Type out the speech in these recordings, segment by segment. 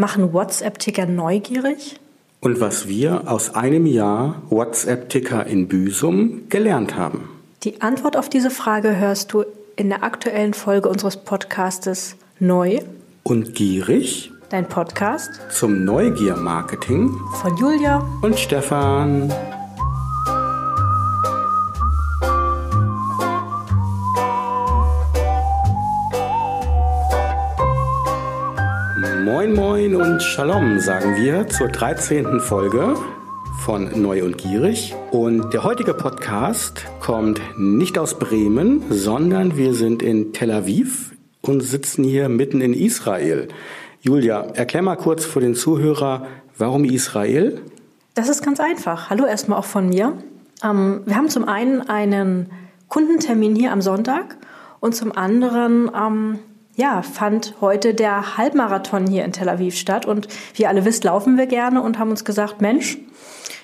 Machen WhatsApp-Ticker neugierig? Und was wir aus einem Jahr WhatsApp-Ticker in Büsum gelernt haben. Die Antwort auf diese Frage hörst du in der aktuellen Folge unseres Podcastes Neu und Gierig, dein Podcast zum Neugier-Marketing von Julia und Stefan. Und Shalom sagen wir zur 13. Folge von Neu und Gierig. Und der heutige Podcast kommt nicht aus Bremen, sondern wir sind in Tel Aviv und sitzen hier mitten in Israel. Julia, erklär mal kurz für den Zuhörer, warum Israel? Das ist ganz einfach. Hallo erstmal auch von mir. Ähm, wir haben zum einen einen Kundentermin hier am Sonntag und zum anderen ähm, ja, fand heute der Halbmarathon hier in Tel Aviv statt. Und wie ihr alle wisst, laufen wir gerne und haben uns gesagt, Mensch,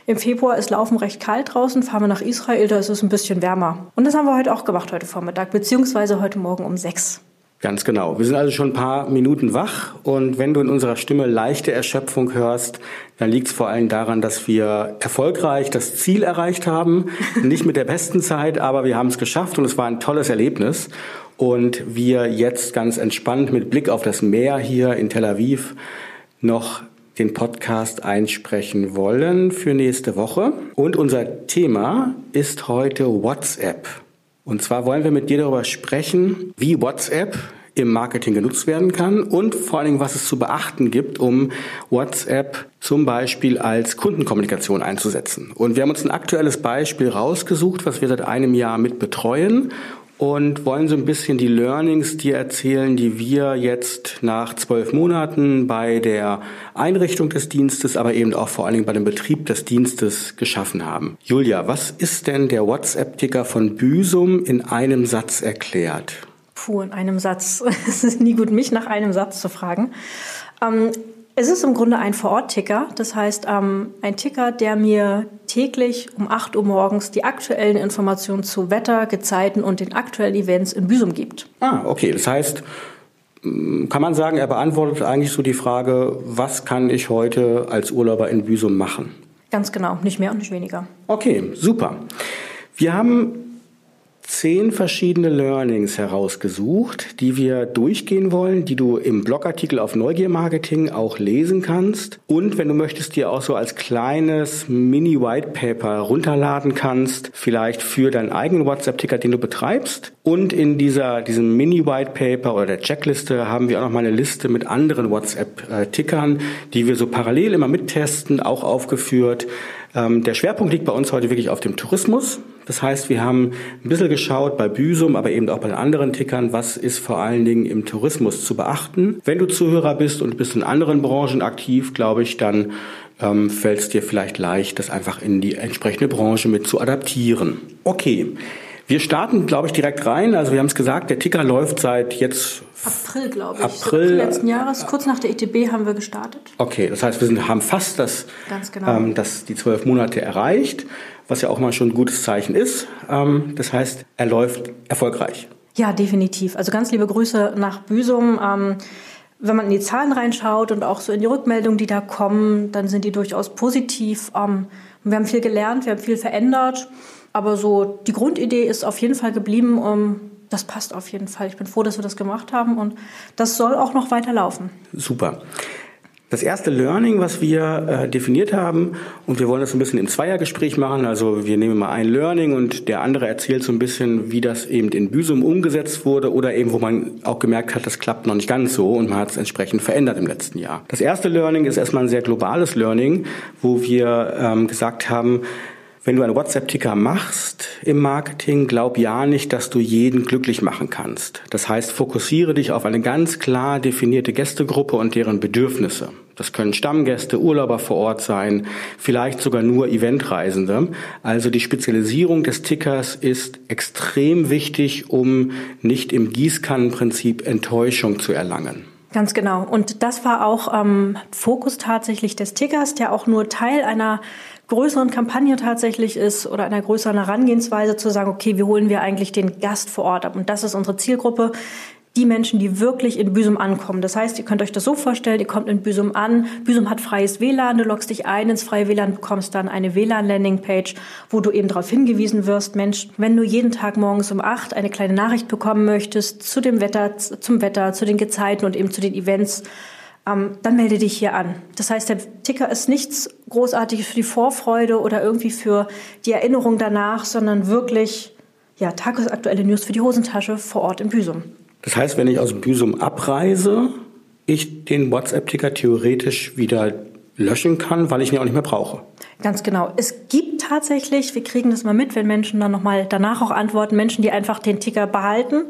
im Februar ist Laufen recht kalt draußen, fahren wir nach Israel, da ist es ein bisschen wärmer. Und das haben wir heute auch gemacht, heute Vormittag, beziehungsweise heute Morgen um sechs. Ganz genau. Wir sind also schon ein paar Minuten wach und wenn du in unserer Stimme leichte Erschöpfung hörst, dann liegt es vor allem daran, dass wir erfolgreich das Ziel erreicht haben. Nicht mit der besten Zeit, aber wir haben es geschafft und es war ein tolles Erlebnis und wir jetzt ganz entspannt mit Blick auf das Meer hier in Tel Aviv noch den Podcast einsprechen wollen für nächste Woche. Und unser Thema ist heute WhatsApp. Und zwar wollen wir mit dir darüber sprechen, wie WhatsApp im Marketing genutzt werden kann und vor allen Dingen, was es zu beachten gibt, um WhatsApp zum Beispiel als Kundenkommunikation einzusetzen. Und wir haben uns ein aktuelles Beispiel rausgesucht, was wir seit einem Jahr mit betreuen und wollen so ein bisschen die Learnings dir erzählen, die wir jetzt nach zwölf Monaten bei der Einrichtung des Dienstes, aber eben auch vor allen Dingen bei dem Betrieb des Dienstes geschaffen haben. Julia, was ist denn der WhatsApp-Ticker von Büsum in einem Satz erklärt? Puh, in einem Satz. Es ist nie gut, mich nach einem Satz zu fragen. Ähm, es ist im Grunde ein Vor-Ort-Ticker, das heißt ähm, ein Ticker, der mir täglich um 8 Uhr morgens die aktuellen Informationen zu Wetter, Gezeiten und den aktuellen Events in Büsum gibt. Ah, okay. Das heißt, mm, kann man sagen, er beantwortet eigentlich so die Frage, was kann ich heute als Urlauber in Büsum machen? Ganz genau, nicht mehr und nicht weniger. Okay, super. Wir haben zehn verschiedene Learnings herausgesucht, die wir durchgehen wollen, die du im Blogartikel auf Neugier Marketing auch lesen kannst und wenn du möchtest, dir auch so als kleines Mini White Paper runterladen kannst, vielleicht für deinen eigenen WhatsApp-Ticker, den du betreibst. Und in dieser, diesem Mini White Paper oder der Checkliste haben wir auch noch mal eine Liste mit anderen WhatsApp-Tickern, die wir so parallel immer mittesten, auch aufgeführt. Ähm, der Schwerpunkt liegt bei uns heute wirklich auf dem Tourismus. Das heißt, wir haben ein bisschen geschaut bei Büsum, aber eben auch bei anderen Tickern, was ist vor allen Dingen im Tourismus zu beachten. Wenn du Zuhörer bist und bist in anderen Branchen aktiv, glaube ich, dann ähm, fällt es dir vielleicht leicht, das einfach in die entsprechende Branche mit zu adaptieren. Okay. Wir starten, glaube ich, direkt rein. Also wir haben es gesagt, der Ticker läuft seit jetzt April, glaube ich. April letzten Jahres, kurz nach der ETB haben wir gestartet. Okay, das heißt, wir sind, haben fast das, genau. ähm, das, die zwölf Monate erreicht was ja auch mal schon ein gutes Zeichen ist. Ähm, das heißt, er läuft erfolgreich. Ja, definitiv. Also ganz liebe Grüße nach Büsum. Ähm, wenn man in die Zahlen reinschaut und auch so in die Rückmeldungen, die da kommen, dann sind die durchaus positiv. Ähm, wir haben viel gelernt, wir haben viel verändert, aber so die Grundidee ist auf jeden Fall geblieben. das passt auf jeden Fall. Ich bin froh, dass wir das gemacht haben und das soll auch noch weiterlaufen. Super. Das erste Learning, was wir äh, definiert haben, und wir wollen das ein bisschen im Zweiergespräch machen, also wir nehmen mal ein Learning und der andere erzählt so ein bisschen, wie das eben in Büsum umgesetzt wurde oder eben, wo man auch gemerkt hat, das klappt noch nicht ganz so und man hat es entsprechend verändert im letzten Jahr. Das erste Learning ist erstmal ein sehr globales Learning, wo wir ähm, gesagt haben, wenn du einen WhatsApp-Ticker machst im Marketing, glaub ja nicht, dass du jeden glücklich machen kannst. Das heißt, fokussiere dich auf eine ganz klar definierte Gästegruppe und deren Bedürfnisse. Das können Stammgäste, Urlauber vor Ort sein, vielleicht sogar nur Eventreisende. Also die Spezialisierung des Tickers ist extrem wichtig, um nicht im Gießkannenprinzip Enttäuschung zu erlangen. Ganz genau. Und das war auch ähm, Fokus tatsächlich des Tickers, der auch nur Teil einer größeren Kampagne tatsächlich ist oder einer größeren Herangehensweise zu sagen, okay, wie holen wir eigentlich den Gast vor Ort ab? Und das ist unsere Zielgruppe. die Menschen, die wirklich in Büsum ankommen. Das heißt, ihr könnt euch das so vorstellen, ihr kommt in Büsum an, Büsum hat freies WLAN, du loggst dich ein ins freie WLAN, bekommst dann eine WLAN-Landing-Page, wo du eben darauf hingewiesen wirst, Mensch, wenn du jeden Tag morgens um acht eine kleine Nachricht bekommen möchtest zu dem Wetter, zum Wetter, zu den Gezeiten und eben zu den Events, ähm, dann melde dich hier an. Das heißt, der Ticker ist nichts Großartiges für die Vorfreude oder irgendwie für die Erinnerung danach, sondern wirklich ja, tagesaktuelle News für die Hosentasche vor Ort in Büsum. Das heißt, wenn ich aus Büsum abreise, ich den WhatsApp-Ticker theoretisch wieder löschen kann, weil ich ihn auch nicht mehr brauche. Ganz genau. Es gibt tatsächlich, wir kriegen das mal mit, wenn Menschen dann nochmal danach auch antworten, Menschen, die einfach den Ticker behalten.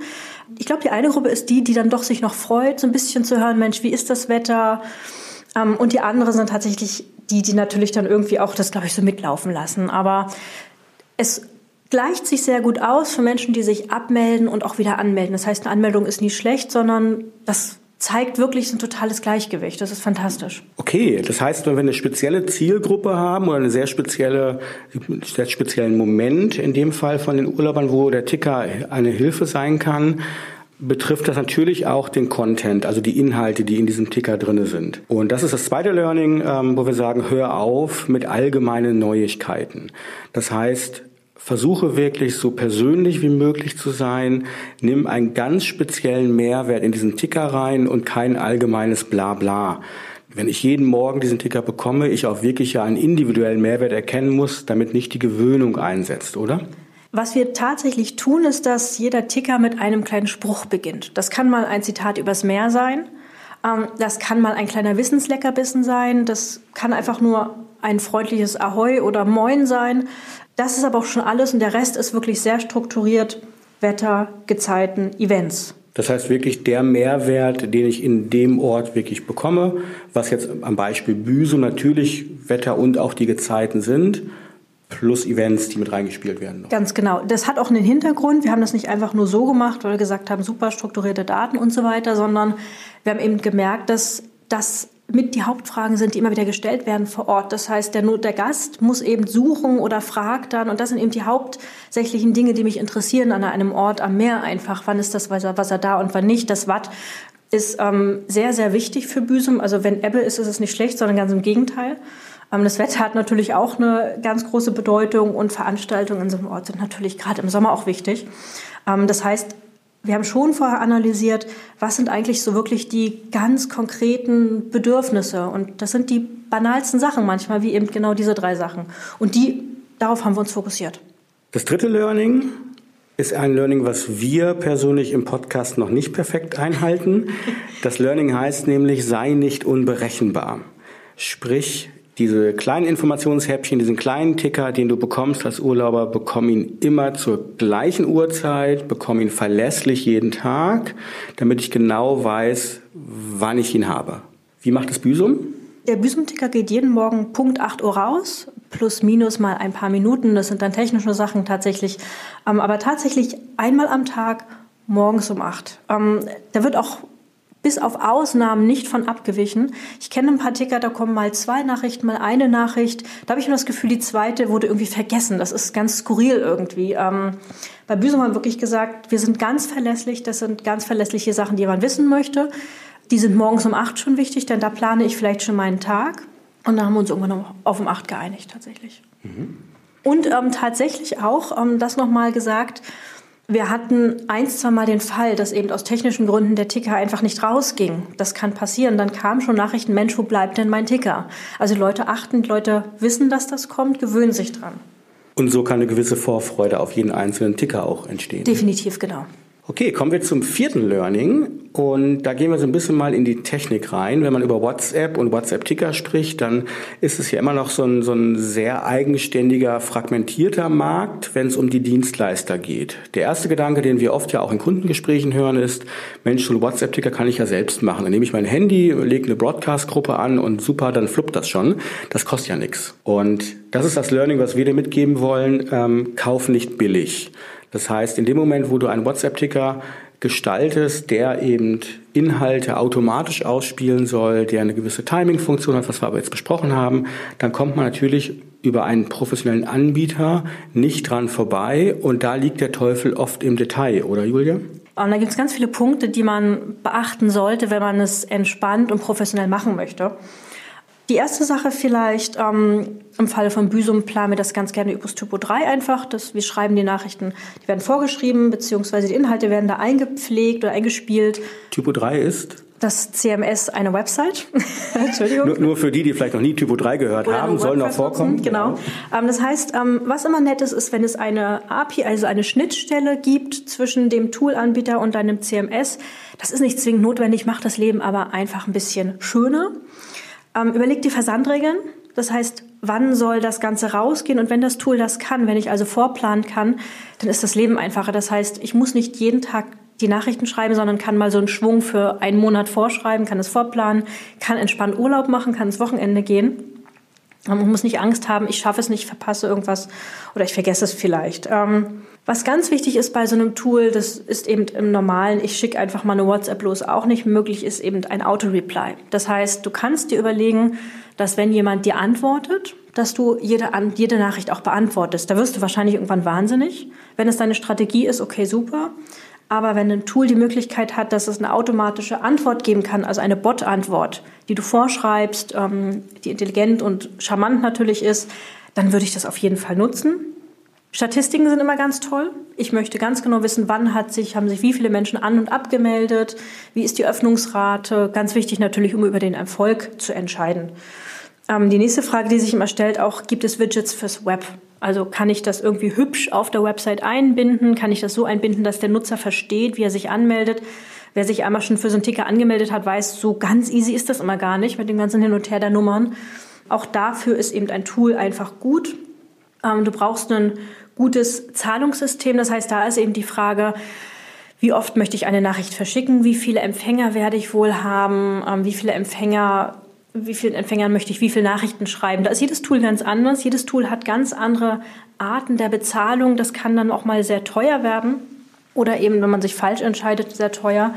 Ich glaube, die eine Gruppe ist die, die dann doch sich noch freut, so ein bisschen zu hören, Mensch, wie ist das Wetter? Ähm, und die andere sind tatsächlich die, die natürlich dann irgendwie auch das, glaube ich, so mitlaufen lassen. Aber es gleicht sich sehr gut aus für Menschen, die sich abmelden und auch wieder anmelden. Das heißt, eine Anmeldung ist nie schlecht, sondern das zeigt wirklich ein totales Gleichgewicht. Das ist fantastisch. Okay, das heißt, wenn wir eine spezielle Zielgruppe haben oder einen sehr spezielle, sehr speziellen Moment, in dem Fall von den Urlaubern, wo der Ticker eine Hilfe sein kann, betrifft das natürlich auch den Content, also die Inhalte, die in diesem Ticker drinne sind. Und das ist das zweite Learning, ähm, wo wir sagen, hör auf mit allgemeinen Neuigkeiten. Das heißt, Versuche wirklich so persönlich wie möglich zu sein. Nimm einen ganz speziellen Mehrwert in diesen Ticker rein und kein allgemeines Blabla. Wenn ich jeden Morgen diesen Ticker bekomme, ich auch wirklich ja einen individuellen Mehrwert erkennen muss, damit nicht die Gewöhnung einsetzt, oder? Was wir tatsächlich tun, ist, dass jeder Ticker mit einem kleinen Spruch beginnt. Das kann mal ein Zitat übers Meer sein. Ähm, das kann mal ein kleiner Wissensleckerbissen sein. Das kann einfach nur ein freundliches Ahoi oder Moin sein. Das ist aber auch schon alles und der Rest ist wirklich sehr strukturiert. Wetter, Gezeiten, Events. Das heißt wirklich der Mehrwert, den ich in dem Ort wirklich bekomme, was jetzt am Beispiel Büsum natürlich Wetter und auch die Gezeiten sind, plus Events, die mit reingespielt werden. Ganz genau. Das hat auch einen Hintergrund. Wir haben das nicht einfach nur so gemacht, weil wir gesagt haben, super strukturierte Daten und so weiter, sondern wir haben eben gemerkt, dass das mit die Hauptfragen sind, die immer wieder gestellt werden vor Ort. Das heißt, der, der Gast muss eben suchen oder fragt dann, und das sind eben die hauptsächlichen Dinge, die mich interessieren an einem Ort am Meer einfach. Wann ist das Wasser, Wasser da und wann nicht? Das Watt ist ähm, sehr, sehr wichtig für Büsum. Also wenn Ebbe ist, ist es nicht schlecht, sondern ganz im Gegenteil. Ähm, das Wetter hat natürlich auch eine ganz große Bedeutung und Veranstaltungen in so einem Ort sind natürlich gerade im Sommer auch wichtig. Ähm, das heißt, wir haben schon vorher analysiert, was sind eigentlich so wirklich die ganz konkreten Bedürfnisse. Und das sind die banalsten Sachen manchmal, wie eben genau diese drei Sachen. Und die, darauf haben wir uns fokussiert. Das dritte Learning ist ein Learning, was wir persönlich im Podcast noch nicht perfekt einhalten. Das Learning heißt nämlich, sei nicht unberechenbar. Sprich, diese kleinen Informationshäppchen, diesen kleinen Ticker, den du bekommst als Urlauber, bekomm ihn immer zur gleichen Uhrzeit, bekomm ihn verlässlich jeden Tag, damit ich genau weiß, wann ich ihn habe. Wie macht das Büsum? Der Büsum-Ticker geht jeden Morgen Punkt 8 Uhr raus, plus minus mal ein paar Minuten. Das sind dann technische Sachen tatsächlich. Ähm, aber tatsächlich einmal am Tag morgens um 8. Ähm, da wird auch bis auf Ausnahmen nicht von abgewichen. Ich kenne ein paar Ticker, da kommen mal zwei Nachrichten, mal eine Nachricht. Da habe ich immer das Gefühl, die zweite wurde irgendwie vergessen. Das ist ganz skurril irgendwie. Ähm, bei Büsum haben wir wirklich gesagt, wir sind ganz verlässlich. Das sind ganz verlässliche Sachen, die man wissen möchte. Die sind morgens um acht schon wichtig, denn da plane ich vielleicht schon meinen Tag. Und da haben wir uns irgendwann auf um acht geeinigt tatsächlich. Mhm. Und ähm, tatsächlich auch, ähm, das nochmal gesagt, wir hatten ein, zwei Mal den Fall, dass eben aus technischen Gründen der Ticker einfach nicht rausging. Das kann passieren. Dann kamen schon Nachrichten, Mensch, wo bleibt denn mein Ticker? Also Leute achten, Leute wissen, dass das kommt, gewöhnen sich dran. Und so kann eine gewisse Vorfreude auf jeden einzelnen Ticker auch entstehen. Definitiv, genau. Okay, kommen wir zum vierten Learning. Und da gehen wir so ein bisschen mal in die Technik rein. Wenn man über WhatsApp und WhatsApp-Ticker spricht, dann ist es ja immer noch so ein, so ein sehr eigenständiger, fragmentierter Markt, wenn es um die Dienstleister geht. Der erste Gedanke, den wir oft ja auch in Kundengesprächen hören, ist, Mensch, so ein WhatsApp-Ticker kann ich ja selbst machen. Dann nehme ich mein Handy, lege eine Broadcast-Gruppe an und super, dann fluppt das schon. Das kostet ja nichts. Und das ist das Learning, was wir dir mitgeben wollen. Ähm, kauf nicht billig. Das heißt, in dem Moment, wo du einen WhatsApp-Ticker gestaltest, der eben Inhalte automatisch ausspielen soll, der eine gewisse Timing-Funktion hat, was wir aber jetzt besprochen haben, dann kommt man natürlich über einen professionellen Anbieter nicht dran vorbei und da liegt der Teufel oft im Detail, oder Julia? Und da gibt es ganz viele Punkte, die man beachten sollte, wenn man es entspannt und professionell machen möchte. Die erste Sache vielleicht, ähm, im Falle von Büsum planen wir das ganz gerne übers Typo 3 einfach. Dass wir schreiben die Nachrichten, die werden vorgeschrieben, beziehungsweise die Inhalte werden da eingepflegt oder eingespielt. Typo 3 ist? Das CMS eine Website. Entschuldigung. Nur, nur, für die, die vielleicht noch nie Typo 3 gehört oder haben, soll noch vorkommen. Genau. Ähm, das heißt, ähm, was immer nett ist, ist, wenn es eine API, also eine Schnittstelle gibt zwischen dem Toolanbieter und deinem CMS. Das ist nicht zwingend notwendig, macht das Leben aber einfach ein bisschen schöner. Ähm, überleg die Versandregeln. Das heißt, wann soll das Ganze rausgehen? Und wenn das Tool das kann, wenn ich also vorplanen kann, dann ist das Leben einfacher. Das heißt, ich muss nicht jeden Tag die Nachrichten schreiben, sondern kann mal so einen Schwung für einen Monat vorschreiben, kann es vorplanen, kann entspannt Urlaub machen, kann ins Wochenende gehen. Man muss nicht Angst haben, ich schaffe es nicht, verpasse irgendwas oder ich vergesse es vielleicht. Ähm, was ganz wichtig ist bei so einem Tool, das ist eben im Normalen, ich schicke einfach mal eine WhatsApp los, auch nicht möglich ist eben ein Auto-Reply. Das heißt, du kannst dir überlegen, dass wenn jemand dir antwortet, dass du jede, jede Nachricht auch beantwortest. Da wirst du wahrscheinlich irgendwann wahnsinnig. Wenn es deine Strategie ist, okay, super. Aber wenn ein Tool die Möglichkeit hat, dass es eine automatische Antwort geben kann, also eine Bot-Antwort, die du vorschreibst, ähm, die intelligent und charmant natürlich ist, dann würde ich das auf jeden Fall nutzen. Statistiken sind immer ganz toll. Ich möchte ganz genau wissen, wann hat sich, haben sich wie viele Menschen an- und abgemeldet, wie ist die Öffnungsrate. Ganz wichtig natürlich, um über den Erfolg zu entscheiden. Ähm, die nächste Frage, die sich immer stellt, auch gibt es Widgets fürs Web? Also kann ich das irgendwie hübsch auf der Website einbinden? Kann ich das so einbinden, dass der Nutzer versteht, wie er sich anmeldet? Wer sich einmal schon für so einen Ticker angemeldet hat, weiß, so ganz easy ist das immer gar nicht mit dem ganzen Hin und Her der Nummern. Auch dafür ist eben ein Tool einfach gut. Ähm, du brauchst ein gutes Zahlungssystem. Das heißt, da ist eben die Frage, wie oft möchte ich eine Nachricht verschicken? Wie viele Empfänger werde ich wohl haben? Ähm, wie viele Empfänger, wie vielen Empfängern möchte ich wie viele Nachrichten schreiben? Da ist jedes Tool ganz anders. Jedes Tool hat ganz andere Arten der Bezahlung. Das kann dann auch mal sehr teuer werden oder eben, wenn man sich falsch entscheidet, sehr teuer.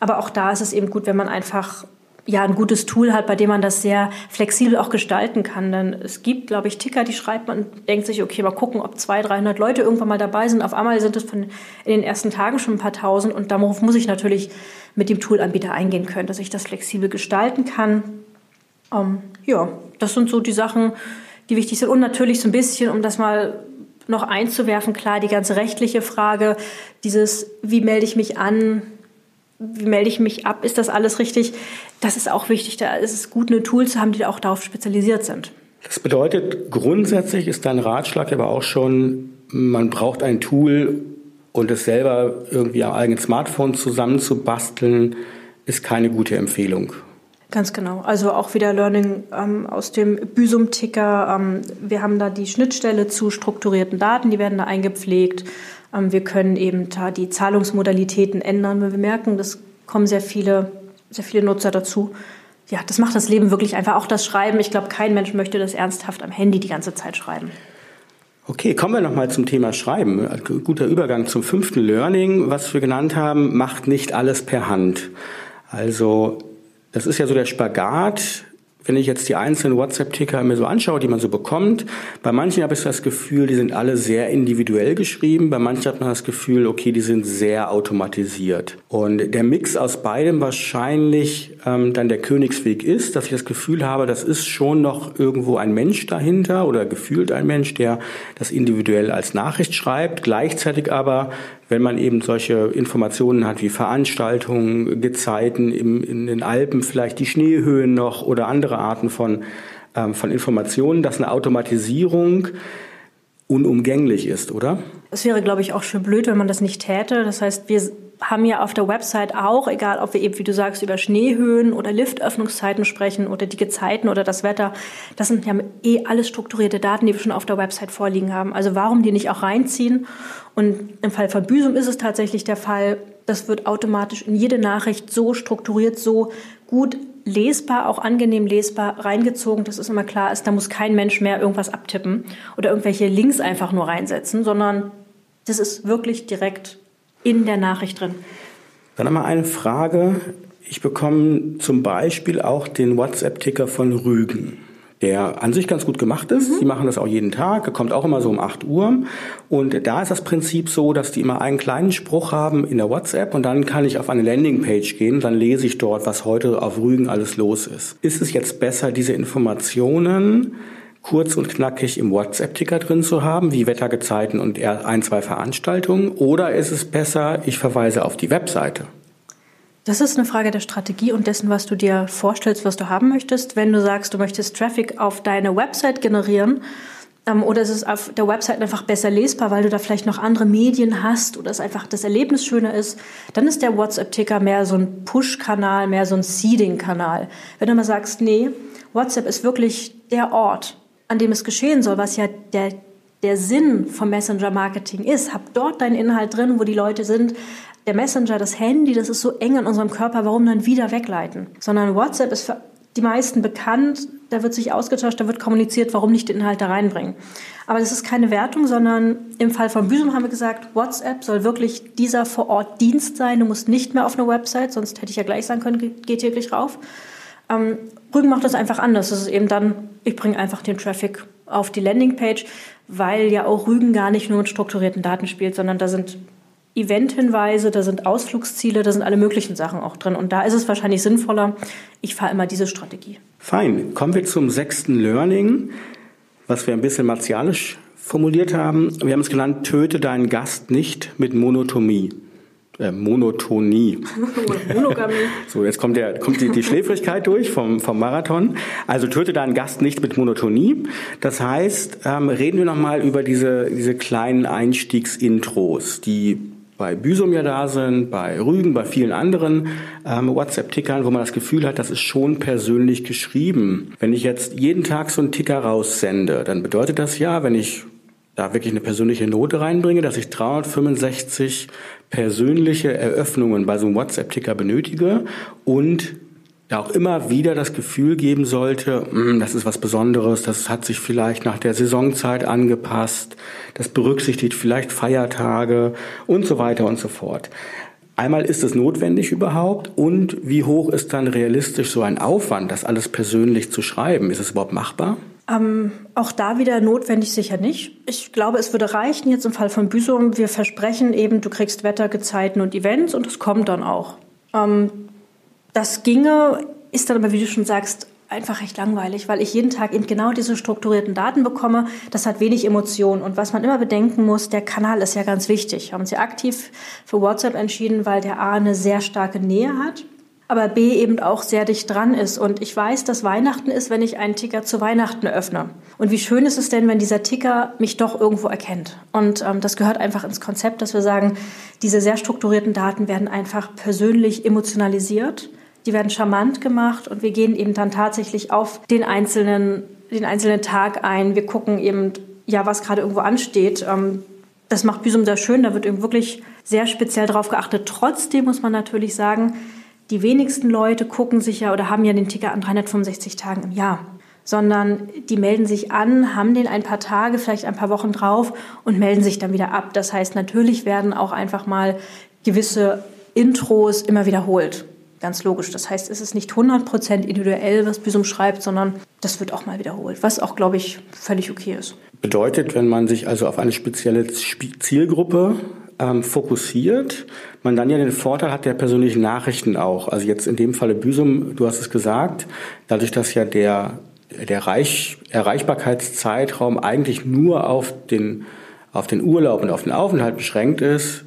Aber auch da ist es eben gut, wenn man einfach ja ein gutes Tool hat, bei dem man das sehr flexibel auch gestalten kann. Denn es gibt, glaube ich, Ticker, die schreibt man und denkt sich, okay, mal gucken, ob 200, 300 Leute irgendwann mal dabei sind. Auf einmal sind es von in den ersten Tagen schon ein paar tausend und darauf muss ich natürlich mit dem Toolanbieter eingehen können, dass ich das flexibel gestalten kann. Ähm, ja, das sind so die Sachen, die wichtig sind. Und natürlich so ein bisschen, um das mal noch einzuwerfen, klar, die ganze rechtliche Frage, dieses, wie melde ich mich an, wie melde ich mich ab, ist das alles richtig? Das ist auch wichtig. Da ist es gut, eine Tool zu haben, die auch darauf spezialisiert sind. Das bedeutet, grundsätzlich ist dein Ratschlag aber auch schon, man braucht ein Tool und es selber irgendwie am eigenen Smartphone zusammenzubasteln, ist keine gute Empfehlung. Ganz genau. Also auch wieder Learning ähm, aus dem Büsum-Ticker. Ähm, wir haben da die Schnittstelle zu strukturierten Daten, die werden da eingepflegt. Ähm, wir können eben da die Zahlungsmodalitäten ändern, wenn wir merken, das kommen sehr viele, sehr viele Nutzer dazu. Ja, das macht das Leben wirklich einfach. Auch das Schreiben. Ich glaube, kein Mensch möchte das ernsthaft am Handy die ganze Zeit schreiben. Okay, kommen wir nochmal zum Thema Schreiben. Guter Übergang zum fünften Learning, was wir genannt haben, macht nicht alles per Hand. Also, das ist ja so der Spagat wenn ich jetzt die einzelnen WhatsApp-Ticker mir so anschaue, die man so bekommt, bei manchen habe ich das Gefühl, die sind alle sehr individuell geschrieben, bei manchen hat man das Gefühl, okay, die sind sehr automatisiert. Und der Mix aus beidem wahrscheinlich ähm, dann der Königsweg ist, dass ich das Gefühl habe, das ist schon noch irgendwo ein Mensch dahinter oder gefühlt ein Mensch, der das individuell als Nachricht schreibt, gleichzeitig aber wenn man eben solche Informationen hat wie Veranstaltungen, Gezeiten im, in den Alpen, vielleicht die Schneehöhen noch oder andere Arten von, ähm, von Informationen, dass eine Automatisierung unumgänglich ist, oder? Es wäre, glaube ich, auch schön blöd, wenn man das nicht täte. Das heißt, wir haben ja auf der Website auch, egal ob wir eben, wie du sagst, über Schneehöhen oder Liftöffnungszeiten sprechen oder die Gezeiten oder das Wetter, das sind ja eh alles strukturierte Daten, die wir schon auf der Website vorliegen haben. Also warum die nicht auch reinziehen? Und im Fall von Büsum ist es tatsächlich der Fall, das wird automatisch in jede Nachricht so strukturiert, so gut lesbar, auch angenehm lesbar reingezogen, dass es immer klar ist, da muss kein Mensch mehr irgendwas abtippen oder irgendwelche Links einfach nur reinsetzen, sondern das ist wirklich direkt in der Nachricht drin. Dann einmal eine Frage. Ich bekomme zum Beispiel auch den WhatsApp-Ticker von Rügen. Der an sich ganz gut gemacht ist. Mhm. Die machen das auch jeden Tag, kommt auch immer so um 8 Uhr. Und da ist das Prinzip so, dass die immer einen kleinen Spruch haben in der WhatsApp und dann kann ich auf eine Landingpage gehen, dann lese ich dort, was heute auf Rügen alles los ist. Ist es jetzt besser, diese Informationen kurz und knackig im WhatsApp-Ticker drin zu haben, wie Wettergezeiten und ein, zwei Veranstaltungen? Oder ist es besser, ich verweise auf die Webseite? Das ist eine Frage der Strategie und dessen, was du dir vorstellst, was du haben möchtest. Wenn du sagst, du möchtest Traffic auf deine Website generieren, ähm, oder ist auf der Website einfach besser lesbar, weil du da vielleicht noch andere Medien hast oder es einfach das Erlebnis schöner ist, dann ist der WhatsApp-Ticker mehr so ein Push-Kanal, mehr so ein Seeding-Kanal. Wenn du mal sagst, nee, WhatsApp ist wirklich der Ort, an dem es geschehen soll, was ja der, der Sinn vom Messenger-Marketing ist. Hab dort deinen Inhalt drin, wo die Leute sind. Der Messenger, das Handy, das ist so eng in unserem Körper, warum dann wieder wegleiten? Sondern WhatsApp ist für die meisten bekannt, da wird sich ausgetauscht, da wird kommuniziert, warum nicht den Inhalt da reinbringen. Aber das ist keine Wertung, sondern im Fall von Büsum haben wir gesagt, WhatsApp soll wirklich dieser Vor-Ort-Dienst sein. Du musst nicht mehr auf eine Website, sonst hätte ich ja gleich sagen können, geht hier gleich rauf. Ähm, Rügen macht das einfach anders. Das ist eben dann, ich bringe einfach den Traffic auf die Landingpage, weil ja auch Rügen gar nicht nur mit strukturierten Daten spielt, sondern da sind Eventhinweise, da sind Ausflugsziele, da sind alle möglichen Sachen auch drin. Und da ist es wahrscheinlich sinnvoller, ich fahre immer diese Strategie. Fein. Kommen wir zum sechsten Learning, was wir ein bisschen martialisch formuliert haben. Wir haben es genannt, töte deinen Gast nicht mit Monotomie. Äh, Monotonie. Monogamie. so, jetzt kommt, der, kommt die, die Schläfrigkeit durch vom, vom Marathon. Also töte deinen Gast nicht mit Monotonie. Das heißt, ähm, reden wir nochmal über diese, diese kleinen Einstiegsintros, die bei Büsum ja da sind, bei Rügen, bei vielen anderen ähm, WhatsApp-Tickern, wo man das Gefühl hat, das ist schon persönlich geschrieben. Wenn ich jetzt jeden Tag so einen Ticker raussende, dann bedeutet das ja, wenn ich da wirklich eine persönliche Note reinbringe, dass ich 365 persönliche Eröffnungen bei so einem WhatsApp-Ticker benötige und da auch immer wieder das Gefühl geben sollte, hm, das ist was Besonderes, das hat sich vielleicht nach der Saisonzeit angepasst, das berücksichtigt vielleicht Feiertage und so weiter und so fort. Einmal ist es notwendig überhaupt und wie hoch ist dann realistisch so ein Aufwand, das alles persönlich zu schreiben? Ist es überhaupt machbar? Ähm, auch da wieder notwendig sicher nicht. Ich glaube, es würde reichen jetzt im Fall von Büsum. Wir versprechen eben, du kriegst Wettergezeiten und Events und es kommt dann auch. Ähm, das ginge, ist dann aber, wie du schon sagst, einfach recht langweilig, weil ich jeden Tag eben genau diese strukturierten Daten bekomme. Das hat wenig Emotion. Und was man immer bedenken muss, der Kanal ist ja ganz wichtig. Wir haben uns ja aktiv für WhatsApp entschieden, weil der A eine sehr starke Nähe hat aber B eben auch sehr dicht dran ist. Und ich weiß, dass Weihnachten ist, wenn ich einen Ticker zu Weihnachten öffne. Und wie schön ist es denn, wenn dieser Ticker mich doch irgendwo erkennt? Und ähm, das gehört einfach ins Konzept, dass wir sagen, diese sehr strukturierten Daten werden einfach persönlich emotionalisiert, die werden charmant gemacht und wir gehen eben dann tatsächlich auf den einzelnen, den einzelnen Tag ein. Wir gucken eben, ja, was gerade irgendwo ansteht. Ähm, das macht Büsum sehr schön, da wird eben wirklich sehr speziell drauf geachtet. Trotzdem muss man natürlich sagen, die wenigsten Leute gucken sich ja oder haben ja den Ticker an 365 Tagen im Jahr, sondern die melden sich an, haben den ein paar Tage, vielleicht ein paar Wochen drauf und melden sich dann wieder ab. Das heißt, natürlich werden auch einfach mal gewisse Intros immer wiederholt. Ganz logisch. Das heißt, es ist nicht 100% individuell, was Büsum schreibt, sondern das wird auch mal wiederholt, was auch, glaube ich, völlig okay ist. Bedeutet, wenn man sich also auf eine spezielle Zielgruppe ähm, fokussiert, man dann ja den Vorteil hat der persönlichen Nachrichten auch. Also jetzt in dem Falle Büsum, du hast es gesagt, dadurch, dass ja der, der Reich, Erreichbarkeitszeitraum eigentlich nur auf den, auf den Urlaub und auf den Aufenthalt beschränkt ist,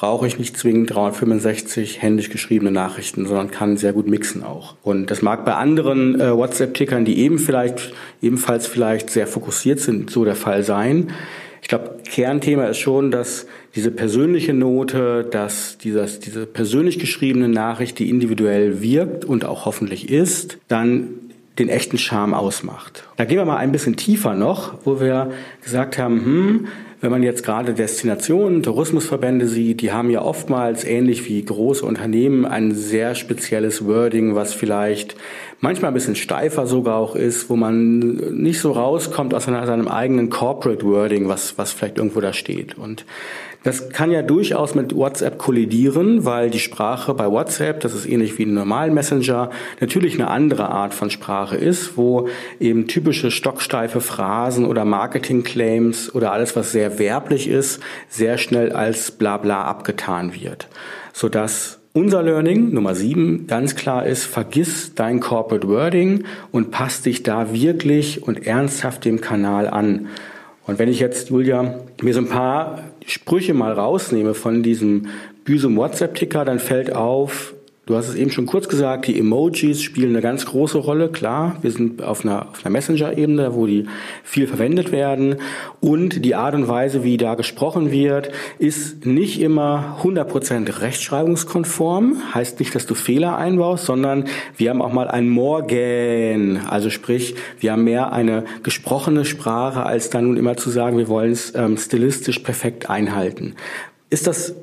brauche ich nicht zwingend 365 händisch geschriebene Nachrichten, sondern kann sehr gut mixen auch. Und das mag bei anderen äh, WhatsApp-Tickern, die eben vielleicht, ebenfalls vielleicht sehr fokussiert sind, so der Fall sein. Ich glaube, Kernthema ist schon, dass diese persönliche Note, dass dieses, diese persönlich geschriebene Nachricht, die individuell wirkt und auch hoffentlich ist, dann den echten Charme ausmacht. Da gehen wir mal ein bisschen tiefer noch, wo wir gesagt haben, hm, wenn man jetzt gerade Destinationen, Tourismusverbände sieht, die haben ja oftmals ähnlich wie große Unternehmen ein sehr spezielles Wording, was vielleicht manchmal ein bisschen steifer sogar auch ist, wo man nicht so rauskommt aus seinem eigenen Corporate Wording, was, was vielleicht irgendwo da steht. Und das kann ja durchaus mit WhatsApp kollidieren, weil die Sprache bei WhatsApp, das ist ähnlich wie ein normalen Messenger, natürlich eine andere Art von Sprache ist, wo eben typische stocksteife Phrasen oder Marketing-Claims oder alles, was sehr werblich ist, sehr schnell als Blabla abgetan wird, sodass unser Learning Nummer sieben ganz klar ist, vergiss dein Corporate Wording und passt dich da wirklich und ernsthaft dem Kanal an. Und wenn ich jetzt, Julia, mir so ein paar Sprüche mal rausnehme von diesem Büsum WhatsApp-Ticker, dann fällt auf, Du hast es eben schon kurz gesagt, die Emojis spielen eine ganz große Rolle. Klar, wir sind auf einer, auf einer Messenger-Ebene, wo die viel verwendet werden. Und die Art und Weise, wie da gesprochen wird, ist nicht immer 100% rechtschreibungskonform. Heißt nicht, dass du Fehler einbaust, sondern wir haben auch mal ein Morgen. Also sprich, wir haben mehr eine gesprochene Sprache, als dann nun immer zu sagen, wir wollen es ähm, stilistisch perfekt einhalten. Ist das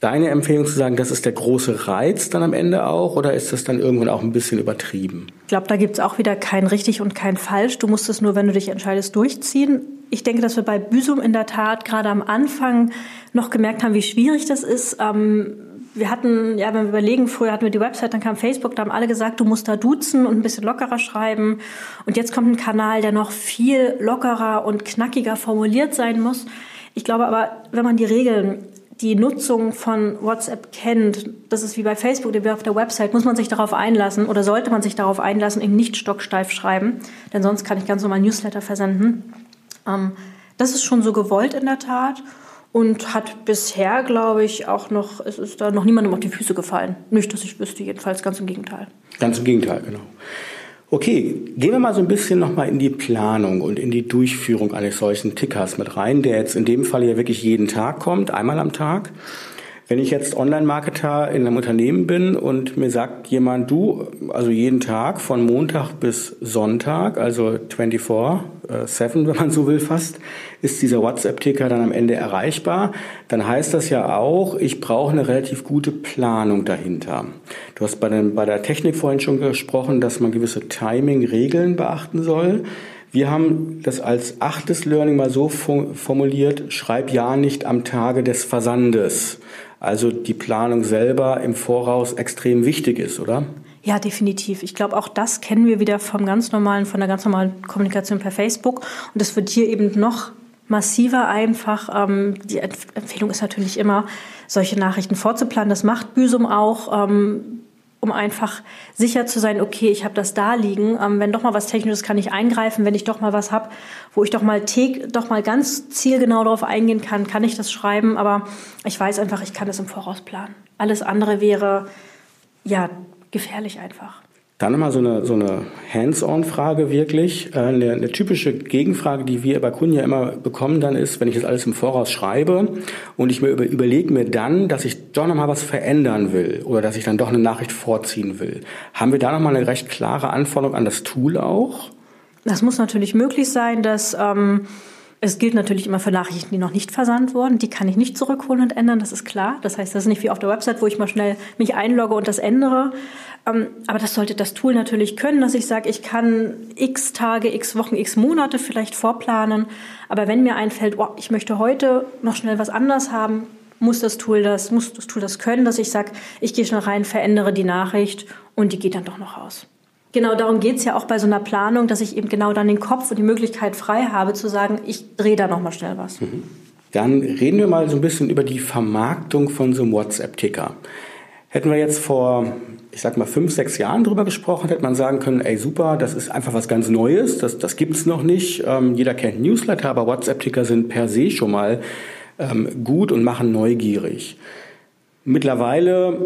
deine Empfehlung zu sagen, das ist der große Reiz dann am Ende auch oder ist das dann irgendwann auch ein bisschen übertrieben? Ich glaube, da gibt es auch wieder kein richtig und kein falsch. Du musst es nur, wenn du dich entscheidest, durchziehen. Ich denke, dass wir bei Büsum in der Tat gerade am Anfang noch gemerkt haben, wie schwierig das ist. Ähm, wir hatten, ja, wenn wir überlegen, früher hatten wir die Website, dann kam Facebook, da haben alle gesagt, du musst da duzen und ein bisschen lockerer schreiben. Und jetzt kommt ein Kanal, der noch viel lockerer und knackiger formuliert sein muss. Ich glaube aber, wenn man die Regeln die Nutzung von WhatsApp kennt, das ist wie bei Facebook wie auf der Website, muss man sich darauf einlassen oder sollte man sich darauf einlassen, eben nicht stocksteif schreiben, denn sonst kann ich ganz normal Newsletter versenden. Ähm, das ist schon so gewollt in der Tat und hat bisher, glaube ich, auch noch, es ist da noch niemandem auf die Füße gefallen. Nicht, dass ich wüsste, jedenfalls ganz im Gegenteil. Ganz im Gegenteil, genau. Okay, gehen wir mal so ein bisschen nochmal in die Planung und in die Durchführung eines solchen Tickers mit rein, der jetzt in dem Fall ja wirklich jeden Tag kommt, einmal am Tag. Wenn ich jetzt Online-Marketer in einem Unternehmen bin und mir sagt jemand, du, also jeden Tag von Montag bis Sonntag, also 24, 7, wenn man so will fast, ist dieser WhatsApp-Ticker dann am Ende erreichbar, dann heißt das ja auch, ich brauche eine relativ gute Planung dahinter. Du hast bei, den, bei der Technik vorhin schon gesprochen, dass man gewisse Timing-Regeln beachten soll. Wir haben das als achtes Learning mal so formuliert, schreib ja nicht am Tage des Versandes. Also die Planung selber im Voraus extrem wichtig ist, oder? Ja, definitiv. Ich glaube, auch das kennen wir wieder vom ganz normalen, von der ganz normalen Kommunikation per Facebook. Und das wird hier eben noch massiver einfach. Ähm, die Empfehlung ist natürlich immer, solche Nachrichten vorzuplanen. Das macht Büsum auch. Ähm, um einfach sicher zu sein, okay, ich habe das da liegen. Ähm, wenn doch mal was Technisches kann ich eingreifen. Wenn ich doch mal was habe, wo ich doch mal doch mal ganz zielgenau darauf eingehen kann, kann ich das schreiben. Aber ich weiß einfach, ich kann das im Voraus planen. Alles andere wäre ja gefährlich einfach. Dann nochmal so eine, so eine Hands-on-Frage wirklich. Äh, eine, eine, typische Gegenfrage, die wir bei Kunden ja immer bekommen dann ist, wenn ich das alles im Voraus schreibe und ich mir über, überlege mir dann, dass ich doch nochmal was verändern will oder dass ich dann doch eine Nachricht vorziehen will. Haben wir da nochmal eine recht klare Anforderung an das Tool auch? Das muss natürlich möglich sein, dass... Ähm es gilt natürlich immer für Nachrichten, die noch nicht versandt wurden. Die kann ich nicht zurückholen und ändern, das ist klar. Das heißt, das ist nicht wie auf der Website, wo ich mal schnell mich einlogge und das ändere. Ähm, aber das sollte das Tool natürlich können, dass ich sage, ich kann x Tage, x Wochen, x Monate vielleicht vorplanen. Aber wenn mir einfällt, oh, ich möchte heute noch schnell was anders haben, muss das Tool das, muss das Tool das können, dass ich sage, ich gehe schnell rein, verändere die Nachricht und die geht dann doch noch raus. Genau darum geht es ja auch bei so einer Planung, dass ich eben genau dann den Kopf und die Möglichkeit frei habe zu sagen, ich drehe da noch mal schnell was. Mhm. Dann reden wir mal so ein bisschen über die Vermarktung von so einem WhatsApp-Ticker. Hätten wir jetzt vor, ich sag mal, fünf, sechs Jahren drüber gesprochen, hätte man sagen können, ey super, das ist einfach was ganz Neues, das, das gibt's noch nicht. Ähm, jeder kennt Newsletter, aber WhatsApp-Ticker sind per se schon mal ähm, gut und machen neugierig. Mittlerweile,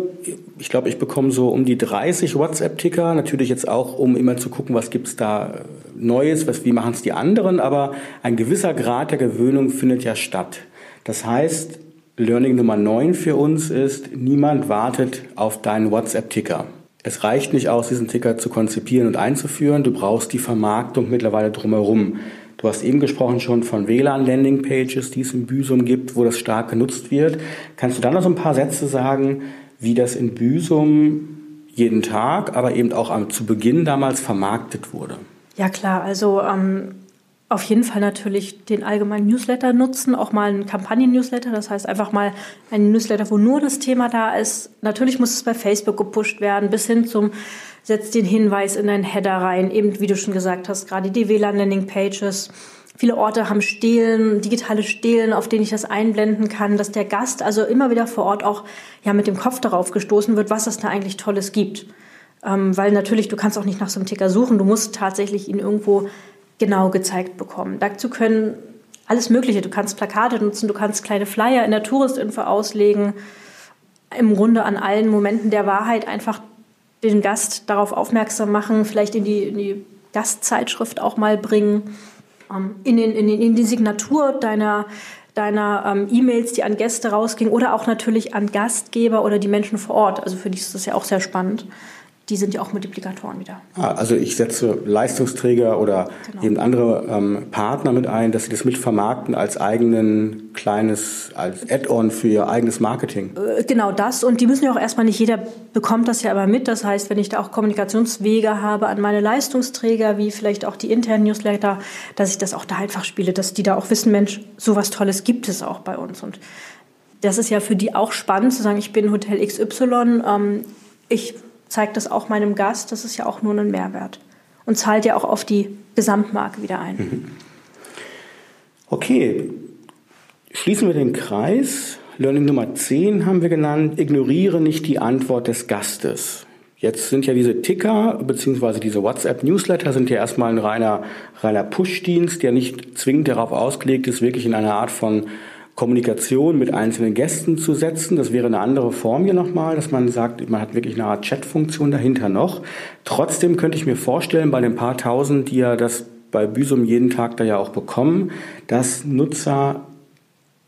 ich glaube, ich bekomme so um die 30 WhatsApp-Ticker. Natürlich jetzt auch, um immer zu gucken, was gibt's da Neues, was, wie machen es die anderen. Aber ein gewisser Grad der Gewöhnung findet ja statt. Das heißt, Learning Nummer 9 für uns ist, niemand wartet auf deinen WhatsApp-Ticker. Es reicht nicht aus, diesen Ticker zu konzipieren und einzuführen. Du brauchst die Vermarktung mittlerweile drumherum. Du hast eben gesprochen schon von WLAN-Landing-Pages, die es in Büsum gibt, wo das stark genutzt wird. Kannst du da noch so ein paar Sätze sagen, wie das in Büsum jeden Tag, aber eben auch am, zu Beginn damals vermarktet wurde. Ja klar, also ähm, auf jeden Fall natürlich den allgemeinen Newsletter nutzen, auch mal einen Kampagnen-Newsletter, das heißt einfach mal einen Newsletter, wo nur das Thema da ist. Natürlich muss es bei Facebook gepusht werden, bis hin zum setz den Hinweis in deinen Header rein, eben wie du schon gesagt hast, gerade die WLAN-Landing-Pages. Viele Orte haben Stelen, digitale Stelen, auf denen ich das einblenden kann, dass der Gast also immer wieder vor Ort auch ja mit dem Kopf darauf gestoßen wird, was es da eigentlich Tolles gibt. Ähm, weil natürlich, du kannst auch nicht nach so einem Ticker suchen, du musst tatsächlich ihn irgendwo genau gezeigt bekommen. Dazu können alles Mögliche, du kannst Plakate nutzen, du kannst kleine Flyer in der Touristinfo auslegen, im Grunde an allen Momenten der Wahrheit einfach den Gast darauf aufmerksam machen, vielleicht in die, in die Gastzeitschrift auch mal bringen, ähm, in, den, in, den, in die Signatur deiner, deiner ähm, E-Mails, die an Gäste rausgingen oder auch natürlich an Gastgeber oder die Menschen vor Ort. Also für die ist das ja auch sehr spannend die sind ja auch Multiplikatoren wieder. Ah, also ich setze Leistungsträger oder genau. eben andere ähm, Partner mit ein, dass sie das mitvermarkten als eigenen kleines, als Add-on für ihr eigenes Marketing. Äh, genau das und die müssen ja auch erstmal nicht jeder bekommt das ja aber mit. Das heißt, wenn ich da auch Kommunikationswege habe an meine Leistungsträger, wie vielleicht auch die internen Newsletter, dass ich das auch da einfach spiele, dass die da auch wissen, Mensch, sowas Tolles gibt es auch bei uns und das ist ja für die auch spannend zu sagen, ich bin Hotel XY, ähm, ich zeigt das auch meinem Gast, das ist ja auch nur ein Mehrwert und zahlt ja auch auf die Gesamtmarke wieder ein. Mhm. Okay, schließen wir den Kreis. Learning Nummer 10 haben wir genannt, ignoriere nicht die Antwort des Gastes. Jetzt sind ja diese Ticker bzw. diese WhatsApp-Newsletter sind ja erstmal ein reiner, reiner Push-Dienst, der nicht zwingend darauf ausgelegt ist, wirklich in einer Art von Kommunikation mit einzelnen Gästen zu setzen. Das wäre eine andere Form hier nochmal, dass man sagt, man hat wirklich eine Art Chat-Funktion dahinter noch. Trotzdem könnte ich mir vorstellen, bei den paar tausend, die ja das bei Büsum jeden Tag da ja auch bekommen, dass Nutzer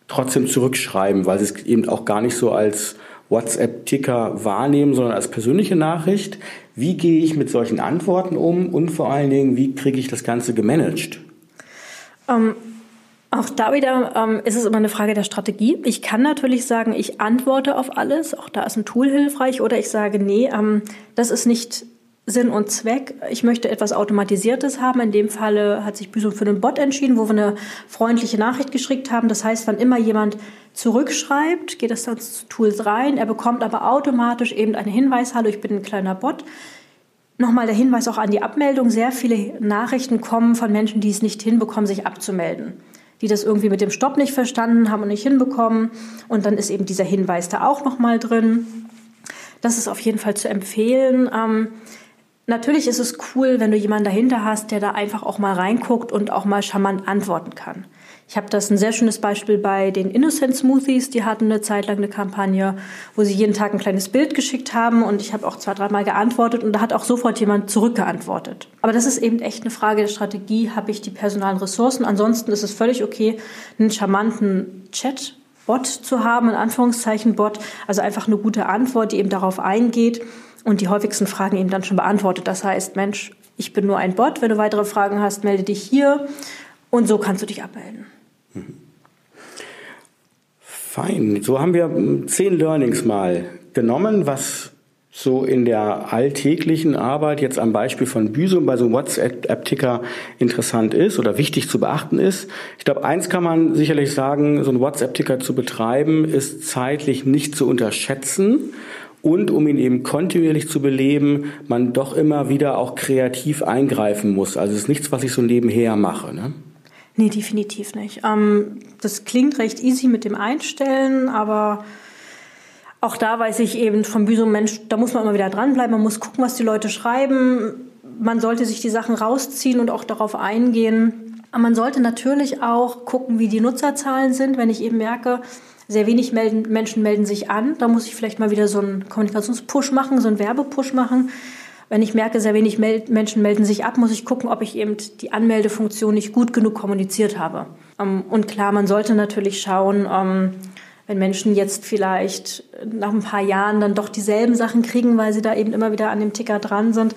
trotzdem zurückschreiben, weil sie es eben auch gar nicht so als WhatsApp-Ticker wahrnehmen, sondern als persönliche Nachricht. Wie gehe ich mit solchen Antworten um und vor allen Dingen, wie kriege ich das Ganze gemanagt? Ähm, auch da wieder ähm, ist es immer eine Frage der Strategie. Ich kann natürlich sagen, ich antworte auf alles. Auch da ist ein Tool hilfreich. Oder ich sage, nee, ähm, das ist nicht Sinn und Zweck. Ich möchte etwas Automatisiertes haben. In dem Falle hat sich Büsum für einen Bot entschieden, wo wir eine freundliche Nachricht geschickt haben. Das heißt, wann immer jemand zurückschreibt, geht dann zu Tools rein. Er bekommt aber automatisch eben einen Hinweis, hallo, ich bin ein kleiner Bot. Nochmal der Hinweis auch an die Abmeldung. Sehr viele Nachrichten kommen von Menschen, die es nicht hinbekommen, sich abzumelden die das irgendwie mit dem Stopp nicht verstanden haben und nicht hinbekommen. Und dann ist eben dieser Hinweis da auch nochmal drin. Das ist auf jeden Fall zu empfehlen. Ähm, natürlich ist es cool, wenn du jemanden dahinter hast, der da einfach auch mal reinguckt und auch mal charmant antworten kann. Ich habe das ein sehr schönes Beispiel bei den Innocent Smoothies. Die hatten eine Zeit lang eine Kampagne, wo sie jeden Tag ein kleines Bild geschickt haben und ich habe auch zwei, dreimal geantwortet und da hat auch sofort jemand zurückgeantwortet. Aber das ist eben echt eine Frage der Strategie. Habe ich die personalen Ressourcen? Ansonsten ist es völlig okay, einen charmanten Chat Bot zu haben, in Anführungszeichen Bot, also einfach eine gute Antwort, die eben darauf eingeht und die häufigsten Fragen eben dann schon beantwortet. Das heißt, Mensch, ich bin nur ein Bot. Wenn du weitere Fragen hast, melde dich hier und so kannst du dich abmelden. Fein. So haben wir hm, zehn Learnings mal genommen, was so in der alltäglichen Arbeit jetzt am Beispiel von Büsum bei so einem WhatsApp-Ticker interessant ist oder wichtig zu beachten ist. Ich glaube, eins kann man sicherlich sagen, so einen WhatsApp-Ticker zu betreiben, ist zeitlich nicht zu unterschätzen und um ihn eben kontinuierlich zu beleben, man doch immer wieder auch kreativ eingreifen muss. Also es ist nichts, was ich so nebenher mache. Ne? Nee, definitiv nicht. Ähm, das klingt recht easy mit dem Einstellen, aber auch da weiß ich eben vom Büsum, Mensch, da muss man immer wieder dranbleiben, man muss gucken, was die Leute schreiben. Man sollte sich die Sachen rausziehen und auch darauf eingehen. Aber man sollte natürlich auch gucken, wie die Nutzerzahlen sind. Wenn ich eben merke, sehr wenig melden, Menschen melden sich an, da muss ich vielleicht mal wieder so einen Kommunikationspush machen, so einen Werbepush machen. Wenn ich merke, sehr wenig Mel Menschen melden sich ab, muss ich gucken, ob ich eben die Anmeldefunktion nicht gut genug kommuniziert habe. Ähm, und klar, man sollte natürlich schauen, ähm, wenn Menschen jetzt vielleicht nach ein paar Jahren dann doch dieselben Sachen kriegen, weil sie da eben immer wieder an dem Ticker dran sind,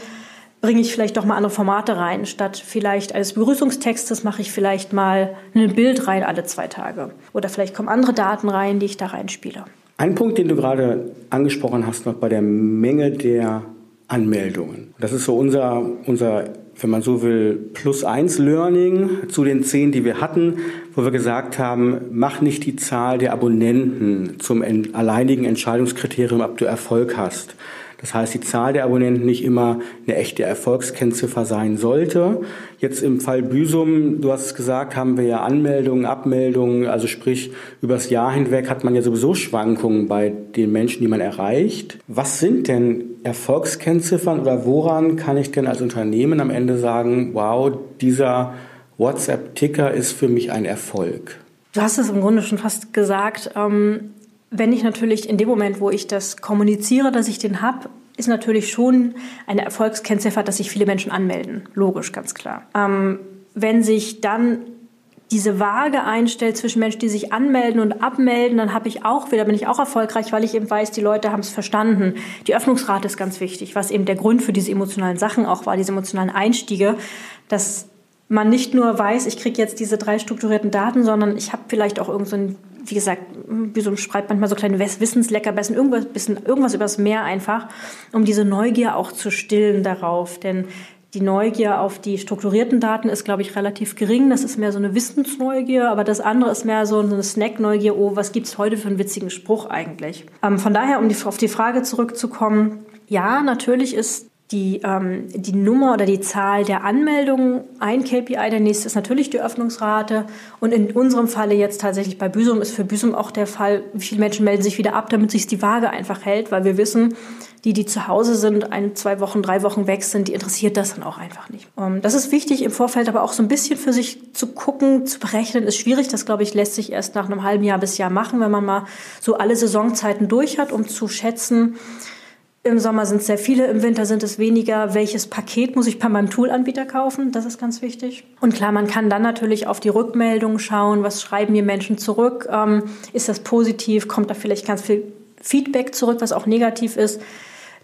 bringe ich vielleicht doch mal andere Formate rein. Statt vielleicht eines Begrüßungstextes mache ich vielleicht mal ein Bild rein alle zwei Tage. Oder vielleicht kommen andere Daten rein, die ich da reinspiele. Ein Punkt, den du gerade angesprochen hast, noch bei der Menge der Anmeldungen. Das ist so unser, unser wenn man so will, plus eins Learning zu den zehn, die wir hatten, wo wir gesagt haben, mach nicht die Zahl der Abonnenten zum alleinigen Entscheidungskriterium, ob du Erfolg hast. Das heißt, die Zahl der Abonnenten nicht immer eine echte Erfolgskennziffer sein sollte. Jetzt im Fall Büsum, du hast es gesagt, haben wir ja Anmeldungen, Abmeldungen, also sprich, übers Jahr hinweg hat man ja sowieso Schwankungen bei den Menschen, die man erreicht. Was sind denn Erfolgskennziffern oder woran kann ich denn als Unternehmen am Ende sagen, wow, dieser WhatsApp-Ticker ist für mich ein Erfolg? Du hast es im Grunde schon fast gesagt. Ähm wenn ich natürlich in dem Moment, wo ich das kommuniziere, dass ich den habe, ist natürlich schon eine Erfolgskennziffer, dass sich viele Menschen anmelden. Logisch, ganz klar. Ähm, wenn sich dann diese Waage einstellt zwischen Menschen, die sich anmelden und abmelden, dann habe ich auch wieder, bin ich auch erfolgreich, weil ich eben weiß, die Leute haben es verstanden. Die Öffnungsrate ist ganz wichtig, was eben der Grund für diese emotionalen Sachen auch war, diese emotionalen Einstiege, dass man nicht nur weiß, ich kriege jetzt diese drei strukturierten Daten, sondern ich habe vielleicht auch irgendeinen so wie gesagt, wie so schreibt manchmal so kleine Wissensleckerbissen, irgendwas, irgendwas übers Meer einfach, um diese Neugier auch zu stillen darauf. Denn die Neugier auf die strukturierten Daten ist, glaube ich, relativ gering. Das ist mehr so eine Wissensneugier, aber das andere ist mehr so eine Snackneugier. Oh, was gibt's heute für einen witzigen Spruch eigentlich? Ähm, von daher, um die, auf die Frage zurückzukommen, ja, natürlich ist die, ähm, die Nummer oder die Zahl der Anmeldungen ein KPI. Der nächste ist natürlich die Öffnungsrate. Und in unserem Falle jetzt tatsächlich bei Büsum ist für Büsum auch der Fall, wie viele Menschen melden sich wieder ab, damit sich die Waage einfach hält, weil wir wissen, die, die zu Hause sind, ein, zwei Wochen, drei Wochen weg sind, die interessiert das dann auch einfach nicht. Ähm, das ist wichtig im Vorfeld, aber auch so ein bisschen für sich zu gucken, zu berechnen, ist schwierig. Das, glaube ich, lässt sich erst nach einem halben Jahr bis Jahr machen, wenn man mal so alle Saisonzeiten durch hat, um zu schätzen, im Sommer sind es sehr viele, im Winter sind es weniger. Welches Paket muss ich bei meinem Toolanbieter kaufen? Das ist ganz wichtig. Und klar, man kann dann natürlich auf die Rückmeldungen schauen. Was schreiben mir Menschen zurück? Ähm, ist das positiv? Kommt da vielleicht ganz viel Feedback zurück, was auch negativ ist?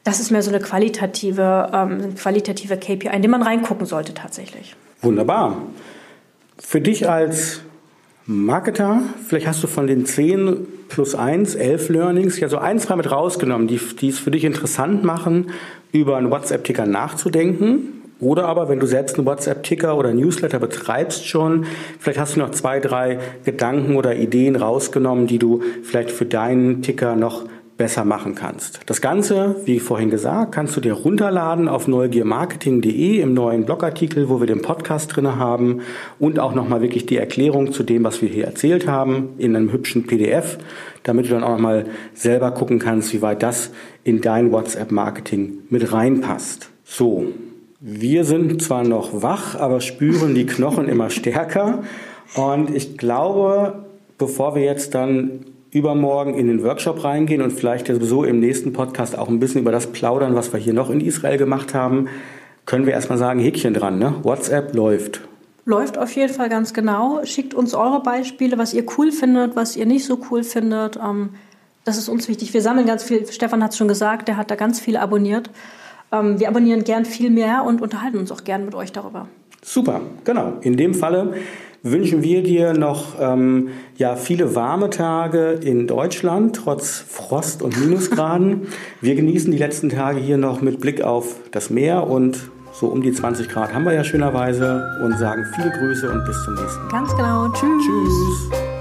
Das ist mehr so eine qualitative, ähm, qualitative KPI, in den man reingucken sollte tatsächlich. Wunderbar. Für dich als Marketer, vielleicht hast du von den zehn plus eins, elf Learnings, ja so ein, zwei mit rausgenommen, die, die es für dich interessant machen, über einen WhatsApp-Ticker nachzudenken. Oder aber, wenn du selbst einen WhatsApp-Ticker oder Newsletter betreibst schon, vielleicht hast du noch zwei, drei Gedanken oder Ideen rausgenommen, die du vielleicht für deinen Ticker noch besser machen kannst. Das Ganze, wie vorhin gesagt, kannst du dir runterladen auf neugiermarketing.de im neuen Blogartikel, wo wir den Podcast drin haben und auch nochmal wirklich die Erklärung zu dem, was wir hier erzählt haben, in einem hübschen PDF, damit du dann auch nochmal selber gucken kannst, wie weit das in dein WhatsApp-Marketing mit reinpasst. So, wir sind zwar noch wach, aber spüren die Knochen immer stärker und ich glaube, bevor wir jetzt dann übermorgen in den Workshop reingehen und vielleicht sowieso im nächsten Podcast auch ein bisschen über das plaudern, was wir hier noch in Israel gemacht haben, können wir erstmal sagen, Häkchen dran, ne? WhatsApp läuft. Läuft auf jeden Fall ganz genau. Schickt uns eure Beispiele, was ihr cool findet, was ihr nicht so cool findet. Ähm, das ist uns wichtig. Wir sammeln ganz viel. Stefan hat es schon gesagt, der hat da ganz viel abonniert. Ähm, wir abonnieren gern viel mehr und unterhalten uns auch gern mit euch darüber. Super, genau. In dem Falle wünschen wir dir noch ähm, ja, viele warme Tage in Deutschland, trotz Frost und Minusgraden. wir genießen die letzten Tage hier noch mit Blick auf das Meer und so um die 20 Grad haben wir ja schönerweise und sagen viele Grüße und bis zum nächsten Mal. Ganz genau. Tschüss. Tschüss.